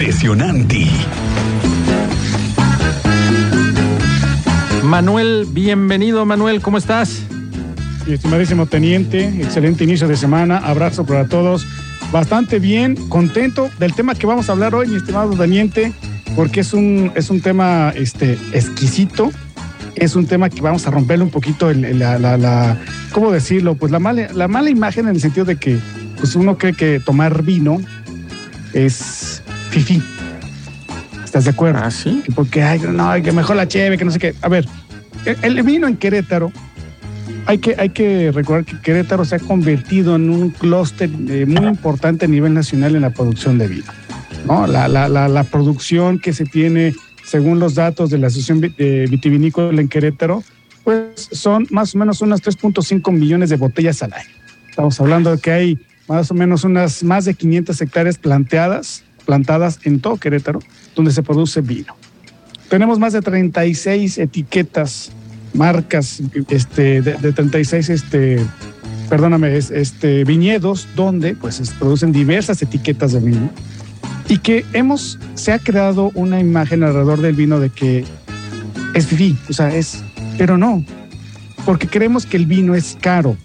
Impresionante. Manuel, bienvenido Manuel, ¿cómo estás? Mi estimadísimo teniente, excelente inicio de semana, abrazo para todos. Bastante bien, contento del tema que vamos a hablar hoy, mi estimado teniente, porque es un, es un tema este, exquisito, es un tema que vamos a romperle un poquito el- la, la, la- ¿cómo decirlo? Pues la mala, la mala imagen en el sentido de que pues uno cree que tomar vino es fifí. ¿Estás de acuerdo? Ah, sí. que porque ay, no, que mejor la cheve, que no sé qué. A ver, el, vino en Querétaro, hay que, hay que recordar que Querétaro se ha convertido en un clúster eh, muy importante a nivel nacional en la producción de vino. ¿no? La, la, la, la producción que se tiene, según los datos de la Asociación eh, Vitivinícola en Querétaro, pues son más o menos unas 3.5 millones de botellas al año. Estamos hablando de que hay más o menos unas más de 500 hectáreas planteadas, plantadas en todo Querétaro, donde se produce vino. Tenemos más de 36 etiquetas, marcas, este, de, de 36, este, perdóname, es- este, viñedos donde pues se producen diversas etiquetas de vino y que hemos, se ha creado una imagen alrededor del vino de que es fifí, o sea, es, pero no, porque creemos que el vino es caro.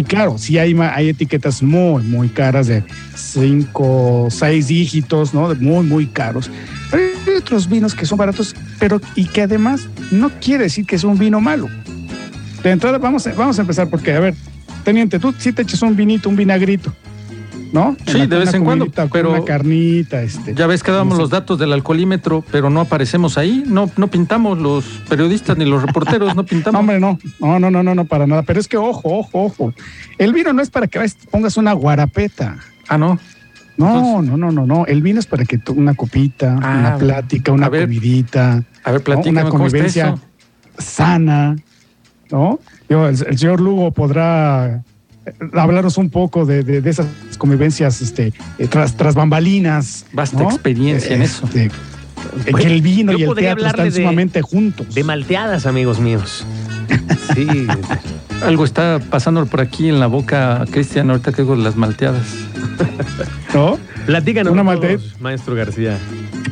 Y claro, sí hay, hay etiquetas muy, muy caras de cinco, seis dígitos, ¿no? Muy, muy caros. Pero hay otros vinos que son baratos, pero y que además no quiere decir que es un vino malo. De entrada, vamos vamos a empezar porque, a ver, teniente, tú sí te echas un vinito, un vinagrito, ¿no? Sí, de vez en cuando, pero- Una carnita, este. Ya ves que damos los datos del alcoholímetro, pero no aparecemos ahí, no, no pintamos los periodistas ni los reporteros, no No, pintamos. hombre, no, no, no, no, no, no, para nada. Pero es que ojo, ojo, ojo. El vino no es para que pongas una guarapeta. Ah, no. No, no, no, no, no. El vino es para que tú una copita, Ah, una plática, una a ver, comidita A ver, una convivencia sana, ¿no? Yo, el, el señor Lugo podrá hablaros un poco de, de- de esas convivencias este, eh, tras, tras bambalinas. Vasta ¿no? experiencia en eso. Este, en que el vino yo y el teatro están de- sumamente juntos. De malteadas, amigos míos. Sí. Algo está pasando por aquí en la boca, Cristian, ahorita que digo las malteadas. ¿no? Platícanos, Una todos, malte- maestro García.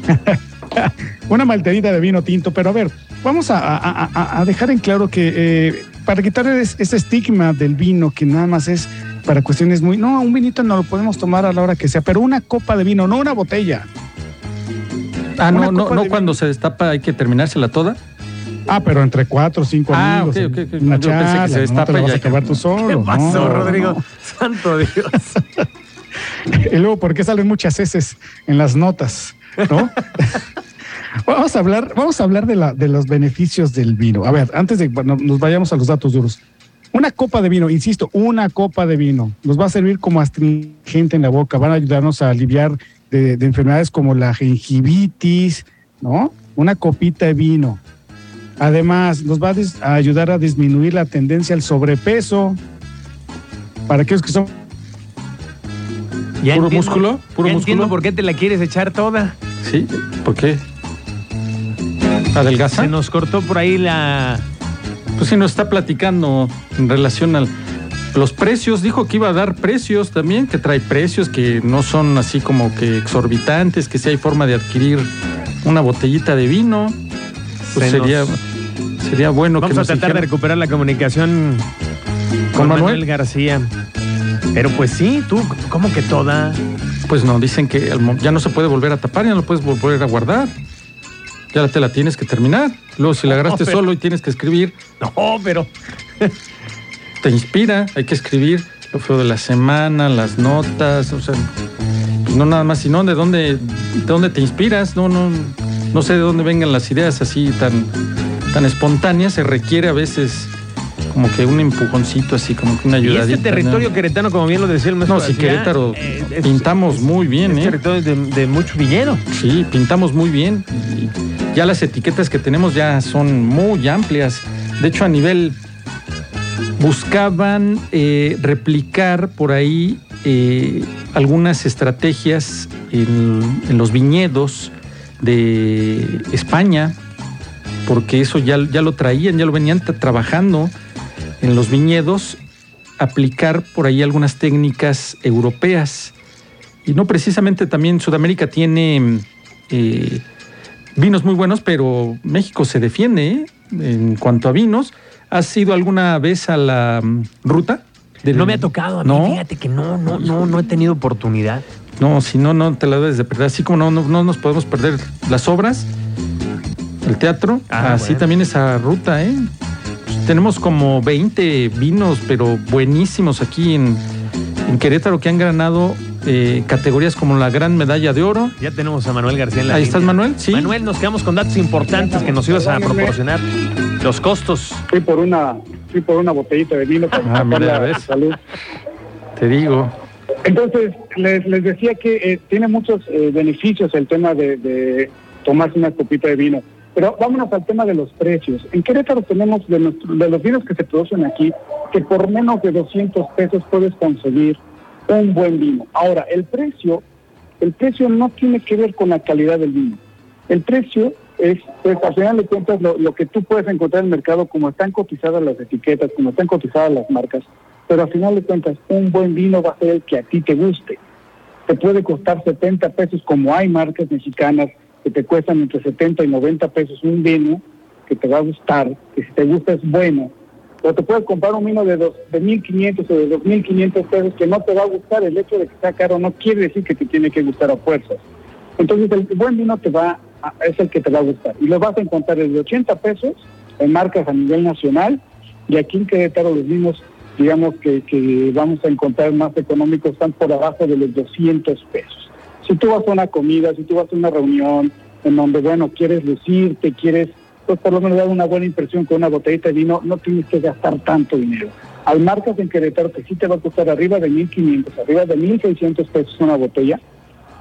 una malterita de vino tinto, pero a ver, vamos a, a- a- a dejar en claro que eh, para quitar es- ese estigma del vino que nada más es para cuestiones muy... No, un vinito no lo podemos tomar a la hora que sea, pero una copa de vino, no una botella. Ah, Una no, no, no cuando vino. se destapa hay que terminársela toda. Ah, pero entre cuatro o cinco Ah, amigos. ok. Una Yo pensé que se ¿no? destapa te la y vas a acabar tú solo. ¿Qué no, pasó, no, Rodrigo? no. Santo Dios. Y luego, ¿por qué salen muchas heces en las notas? ¿No? vamos a hablar, vamos a hablar de, la, de los beneficios del vino. A ver, antes de que bueno, nos vayamos a los datos duros. Una copa de vino, insisto, una copa de vino nos va a servir como astringente en la boca, van a ayudarnos a aliviar de, de enfermedades como la gingivitis, ¿no? Una copita de vino. Además, nos va a, ayudar a disminuir la tendencia al sobrepeso. Para aquellos que son Ya ¿Puro entiendo- músculo? ¿Puro ya entiendo músculo? por qué te la quieres echar toda. Sí, ¿por qué? ¿Adelgaza? Se nos cortó por ahí la. Pues sí, nos está platicando en relación a los precios. Dijo que iba a dar precios también, que trae precios que no son así como que exorbitantes, que si hay forma de adquirir una botellita de vino. Pues Se sería, nos- sería bueno Vamos que a nos tratar de recuperar la comunicación ¿Con Manuel? Manuel García. Pero pues sí, tú, ¿cómo que toda? Pues no, dicen que al ya no se puede volver a tapar, ya no lo puedes volver a guardar. Ya te la tienes que terminar. Luego, si la agarraste pero- solo y tienes que escribir, No, pero. te inspira, hay que escribir lo feo de la semana, las notas, o sea, no nada más, sino de dónde, de dónde te inspiras, no, no, no sé de dónde vengan las ideas así tan, tan espontáneas, se requiere a veces como que un empujoncito así, como que una Y ayudadita. este territorio ¿no? queretano, como bien lo decía el maestro No, sí, García, Querétaro eh, es- pintamos muy bien, es ¿eh? territorio de, de mucho viñedo. Sí, pintamos muy bien. Y ya las etiquetas que tenemos ya son muy amplias. De hecho, a nivel buscaban eh, replicar por ahí eh, algunas estrategias en, los viñedos de España, porque eso ya, ya lo traían, ya lo venían tra- trabajando en los viñedos, aplicar por ahí algunas técnicas europeas. Y no precisamente también Sudamérica tiene eh, vinos muy buenos, pero México se defiende ¿eh? en cuanto a vinos. ¿Has ido alguna vez a la mm, ruta? del- No me ha tocado a mí, ¿No? fíjate que no, no, no, no he tenido oportunidad. No, si no, no te la debes de perder. Así como no, no, no nos podemos perder las obras, el teatro, Ah, así bueno. también esa ruta, ¿eh? Pues tenemos como 20 vinos, pero buenísimos aquí en, en Querétaro que han ganado eh, categorías como la Gran Medalla de Oro. Ya tenemos a Manuel García en la Ahí línea. estás, Manuel, sí. Manuel, nos quedamos con datos importantes que nos ibas a proporcionar. Los costos. Fui por una, fui por una botellita de vino para Ah, mira, sacarla ¿ves? a salud. Te digo. Entonces, les, les decía que eh, tiene muchos eh, beneficios el tema de, de tomarse una copita de vino. Pero vámonos al tema de los precios. En Querétaro tenemos de, nuestro- de los vinos que se producen aquí, que por menos de 200 pesos puedes conseguir un buen vino. Ahora, el precio, el precio no tiene que ver con la calidad del vino. El precio es, pues al final de cuentas, lo, lo que tú puedes encontrar en el mercado, como están cotizadas las etiquetas, como están cotizadas las marcas, pero al final de cuentas, un buen vino va a ser el que a ti te guste. Te puede costar 70 pesos, como hay marcas mexicanas que te cuestan entre 70 y 90 pesos un vino que te va a gustar, que si te gusta es bueno. O te puedes comprar un vino de, dos, de 1.500 o de 2.500 pesos que no te va a gustar. El hecho de que sea caro no quiere decir que te tiene que gustar a fuerzas. Entonces el buen vino te va a- es el que te va a gustar. Y lo vas a encontrar desde 80 pesos en marcas a nivel nacional y aquí en Querétaro los vinos, digamos que, que vamos a encontrar más económicos, están por abajo de los 200 pesos. Si tú vas a una comida, si tú vas a una reunión en donde, bueno, quieres lucirte, quieres, pues por lo menos dar una buena impresión con una botellita de vino, no tienes que gastar tanto dinero. Hay marcas en Querétaro que sí te va a costar arriba de 1.500, arriba de 1.600 pesos una botella.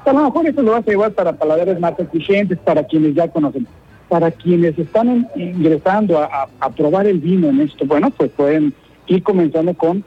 A lo mejor eso lo vas a llevar para paladares más exigentes, para quienes ya conocen. Para quienes están ingresando a probar el vino en esto, bueno, pues pueden ir comenzando con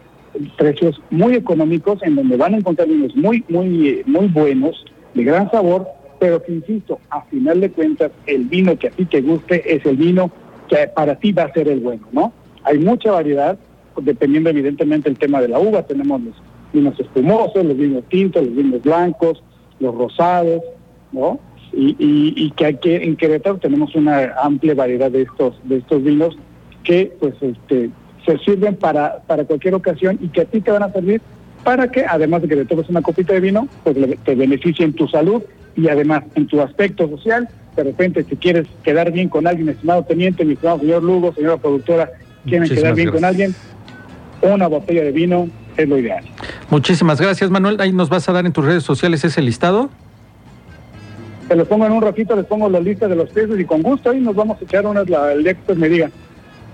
precios muy económicos en donde van a encontrar vinos muy, muy, eh, muy buenos, de gran sabor, pero que insisto, a final de cuentas, el vino que a ti te guste es el vino que para ti va a ser el bueno, ¿no? Hay mucha variedad, dependiendo evidentemente el tema de la uva, tenemos los vinos espumosos, los vinos tintos, los vinos blancos, los rosados, ¿no? Y, y, y que aquí en Querétaro tenemos una amplia variedad de estos, de estos vinos que pues este se sirven para, para cualquier ocasión y que a ti te van a servir para que además de que te tomes una copita de vino, pues te beneficie en tu salud y además en tu aspecto social. De repente, si quieres quedar bien con alguien, estimado teniente, mi estimado señor Lugo, señora productora, quieren Muchísimas quedar bien con alguien, una botella de vino es lo ideal. Muchísimas gracias, Manuel. Ahí nos vas a dar en tus redes sociales ese listado. Se los pongo en un ratito, les pongo la lista de los precios y con gusto ahí nos vamos a echar unas, la, el día que usted me diga.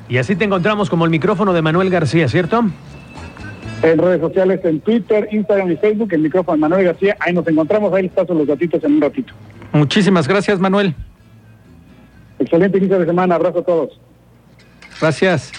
Y así te encontramos como el micrófono de Manuel García, ¿cierto? En redes sociales, en Twitter, Instagram y Facebook, el micrófono Manuel García, ahí nos encontramos, ahí les paso los gatitos en un ratito. Muchísimas gracias, Manuel. Excelente inicio de semana, abrazo a todos. Gracias.